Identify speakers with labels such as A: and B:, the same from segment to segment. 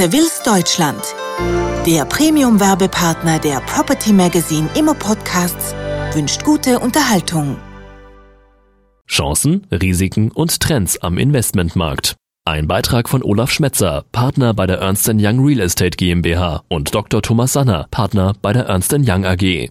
A: Seville's Deutschland. Der Premium-Werbepartner der Property Magazine Immo Podcasts wünscht gute Unterhaltung.
B: Chancen, Risiken und Trends am Investmentmarkt. Ein Beitrag von Olaf Schmetzer, Partner bei der Ernst Young Real Estate GmbH und Dr. Thomas Sanner, Partner bei der Ernst Young AG.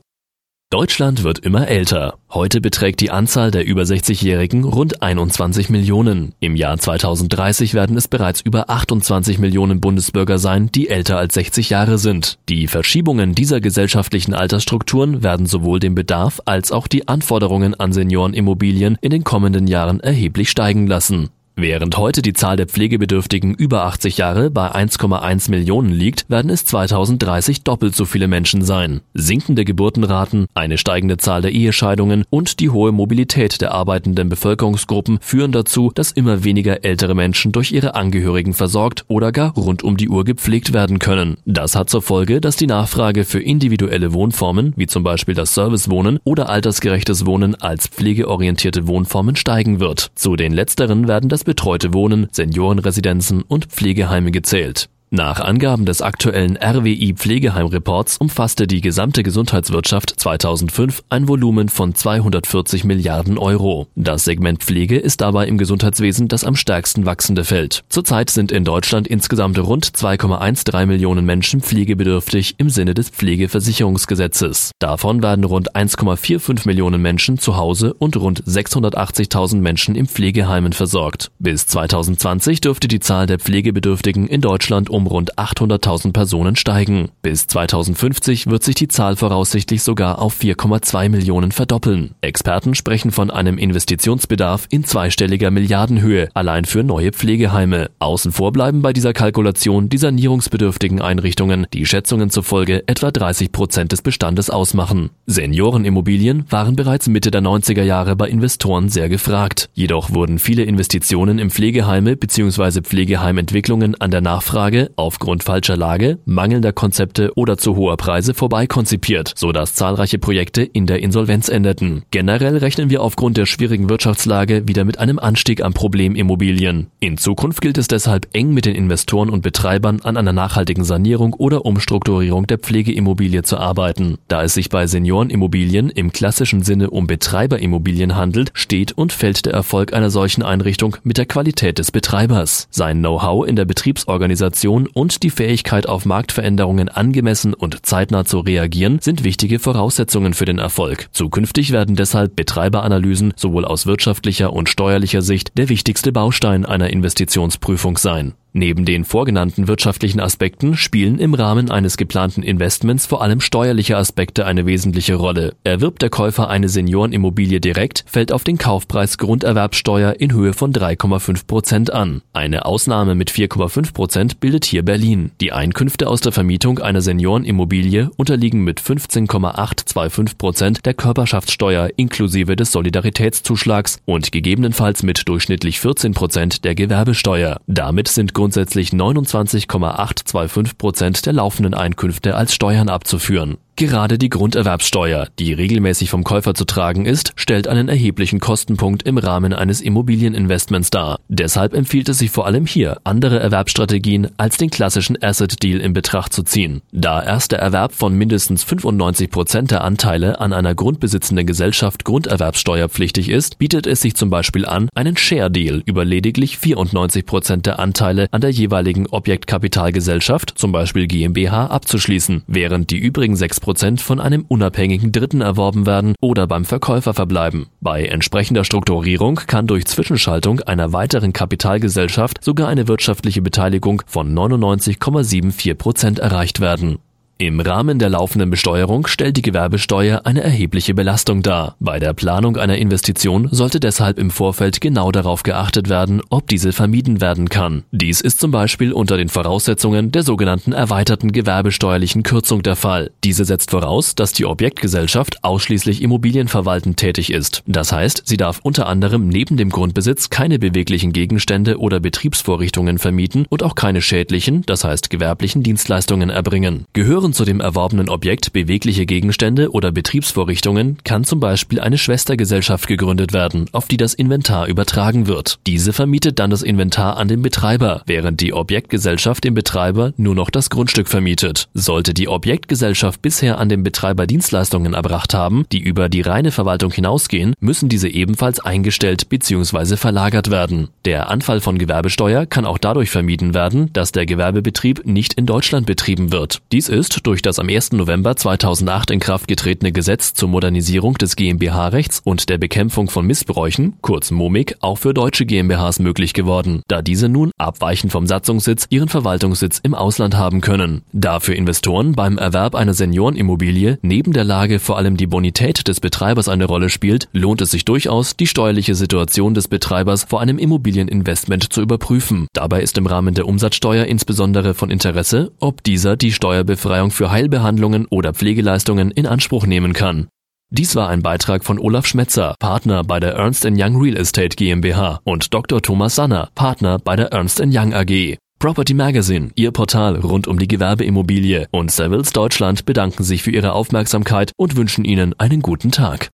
B: Deutschland wird immer älter. Heute beträgt die Anzahl der über 60-Jährigen rund 21 Millionen. Im Jahr 2030 werden es bereits über 28 Millionen Bundesbürger sein, die älter als 60 Jahre sind. Die Verschiebungen dieser gesellschaftlichen Altersstrukturen werden sowohl den Bedarf als auch die Anforderungen an Seniorenimmobilien in den kommenden Jahren erheblich steigen lassen. Während heute die Zahl der Pflegebedürftigen über 80 Jahre bei 1,1 Millionen liegt, werden es 2030 doppelt so viele Menschen sein. Sinkende Geburtenraten, eine steigende Zahl der Ehescheidungen und die hohe Mobilität der arbeitenden Bevölkerungsgruppen führen dazu, dass immer weniger ältere Menschen durch ihre Angehörigen versorgt oder gar rund um die Uhr gepflegt werden können. Das hat zur Folge, dass die Nachfrage für individuelle Wohnformen, wie zum Beispiel das Servicewohnen oder altersgerechtes Wohnen als pflegeorientierte Wohnformen steigen wird. Zu den letzteren werden das betreute Wohnen, Seniorenresidenzen und Pflegeheime gezählt. Nach Angaben des aktuellen RWI Pflegeheimreports umfasste die gesamte Gesundheitswirtschaft 2005 ein Volumen von 240 Milliarden Euro. Das Segment Pflege ist dabei im Gesundheitswesen das am stärksten wachsende Feld. Zurzeit sind in Deutschland insgesamt rund 2,13 Millionen Menschen pflegebedürftig im Sinne des Pflegeversicherungsgesetzes. Davon werden rund 1,45 Millionen Menschen zu Hause und rund 680.000 Menschen im Pflegeheimen versorgt. Bis 2020 dürfte die Zahl der Pflegebedürftigen in Deutschland um um rund 800.000 Personen steigen. Bis 2050 wird sich die Zahl voraussichtlich sogar auf 4,2 Millionen verdoppeln. Experten sprechen von einem Investitionsbedarf in zweistelliger Milliardenhöhe allein für neue Pflegeheime. Außen vor bleiben bei dieser Kalkulation die sanierungsbedürftigen Einrichtungen, die Schätzungen zufolge etwa 30 Prozent des Bestandes ausmachen. Seniorenimmobilien waren bereits Mitte der 90er Jahre bei Investoren sehr gefragt. Jedoch wurden viele Investitionen in Pflegeheime bzw. Pflegeheimentwicklungen an der Nachfrage aufgrund falscher Lage, mangelnder Konzepte oder zu hoher Preise vorbeikonzipiert, so dass zahlreiche Projekte in der Insolvenz endeten. Generell rechnen wir aufgrund der schwierigen Wirtschaftslage wieder mit einem Anstieg an Problemimmobilien. In Zukunft gilt es deshalb eng mit den Investoren und Betreibern an einer nachhaltigen Sanierung oder Umstrukturierung der Pflegeimmobilie zu arbeiten. Da es sich bei Seniorenimmobilien im klassischen Sinne um Betreiberimmobilien handelt, steht und fällt der Erfolg einer solchen Einrichtung mit der Qualität des Betreibers. Sein Know-how in der Betriebsorganisation und die Fähigkeit auf Marktveränderungen angemessen und zeitnah zu reagieren sind wichtige Voraussetzungen für den Erfolg. Zukünftig werden deshalb Betreiberanalysen sowohl aus wirtschaftlicher und steuerlicher Sicht der wichtigste Baustein einer Investitionsprüfung sein. Neben den vorgenannten wirtschaftlichen Aspekten spielen im Rahmen eines geplanten Investments vor allem steuerliche Aspekte eine wesentliche Rolle. Erwirbt der Käufer eine Seniorenimmobilie direkt, fällt auf den Kaufpreis Grunderwerbsteuer in Höhe von 3,5 Prozent an. Eine Ausnahme mit 4,5 Prozent bildet hier Berlin. Die Einkünfte aus der Vermietung einer Seniorenimmobilie unterliegen mit 15,825 Prozent der Körperschaftssteuer inklusive des Solidaritätszuschlags und gegebenenfalls mit durchschnittlich 14 Prozent der Gewerbesteuer. Damit sind grundsätzlich 29,825 Prozent der laufenden Einkünfte als Steuern abzuführen. Gerade die Grunderwerbsteuer, die regelmäßig vom Käufer zu tragen ist, stellt einen erheblichen Kostenpunkt im Rahmen eines Immobilieninvestments dar. Deshalb empfiehlt es sich vor allem hier, andere Erwerbsstrategien als den klassischen Asset Deal in Betracht zu ziehen. Da erst der Erwerb von mindestens 95 Prozent der Anteile an einer grundbesitzenden Gesellschaft grunderwerbsteuerpflichtig ist, bietet es sich zum Beispiel an, einen Share Deal über lediglich 94 Prozent der Anteile an der jeweiligen Objektkapitalgesellschaft, zum Beispiel GmbH, abzuschließen, während die übrigen 6 Prozent von einem unabhängigen Dritten erworben werden oder beim Verkäufer verbleiben. Bei entsprechender Strukturierung kann durch Zwischenschaltung einer weiteren Kapitalgesellschaft sogar eine wirtschaftliche Beteiligung von 99,74 Prozent erreicht werden. Im Rahmen der laufenden Besteuerung stellt die Gewerbesteuer eine erhebliche Belastung dar. Bei der Planung einer Investition sollte deshalb im Vorfeld genau darauf geachtet werden, ob diese vermieden werden kann. Dies ist zum Beispiel unter den Voraussetzungen der sogenannten erweiterten gewerbesteuerlichen Kürzung der Fall. Diese setzt voraus, dass die Objektgesellschaft ausschließlich immobilienverwaltend tätig ist. Das heißt, sie darf unter anderem neben dem Grundbesitz keine beweglichen Gegenstände oder Betriebsvorrichtungen vermieten und auch keine schädlichen, das heißt gewerblichen Dienstleistungen erbringen. Gehören Gehören zu dem erworbenen Objekt bewegliche Gegenstände oder Betriebsvorrichtungen, kann zum Beispiel eine Schwestergesellschaft gegründet werden, auf die das Inventar übertragen wird. Diese vermietet dann das Inventar an den Betreiber, während die Objektgesellschaft dem Betreiber nur noch das Grundstück vermietet. Sollte die Objektgesellschaft bisher an den Betreiber Dienstleistungen erbracht haben, die über die reine Verwaltung hinausgehen, müssen diese ebenfalls eingestellt bzw. verlagert werden. Der Anfall von Gewerbesteuer kann auch dadurch vermieden werden, dass der Gewerbebetrieb nicht in Deutschland betrieben wird. Dies ist durch das am 1. November 2008 in Kraft getretene Gesetz zur Modernisierung des GmbH-Rechts und der Bekämpfung von Missbräuchen, kurz MOMIG, auch für deutsche GmbHs möglich geworden, da diese nun, abweichend vom Satzungssitz, ihren Verwaltungssitz im Ausland haben können. Da für Investoren beim Erwerb einer Seniorenimmobilie neben der Lage vor allem die Bonität des Betreibers eine Rolle spielt, lohnt es sich durchaus, die steuerliche Situation des Betreibers vor einem Immobilieninvestment zu überprüfen. Dabei ist im Rahmen der Umsatzsteuer insbesondere von Interesse, ob dieser die Steuerbefreiung für Heilbehandlungen oder Pflegeleistungen in Anspruch nehmen kann. Dies war ein Beitrag von Olaf Schmetzer, Partner bei der Ernst Young Real Estate GmbH und Dr. Thomas Sanner, Partner bei der Ernst Young AG. Property Magazine, Ihr Portal rund um die Gewerbeimmobilie und Savills Deutschland bedanken sich für Ihre Aufmerksamkeit und wünschen Ihnen einen guten Tag.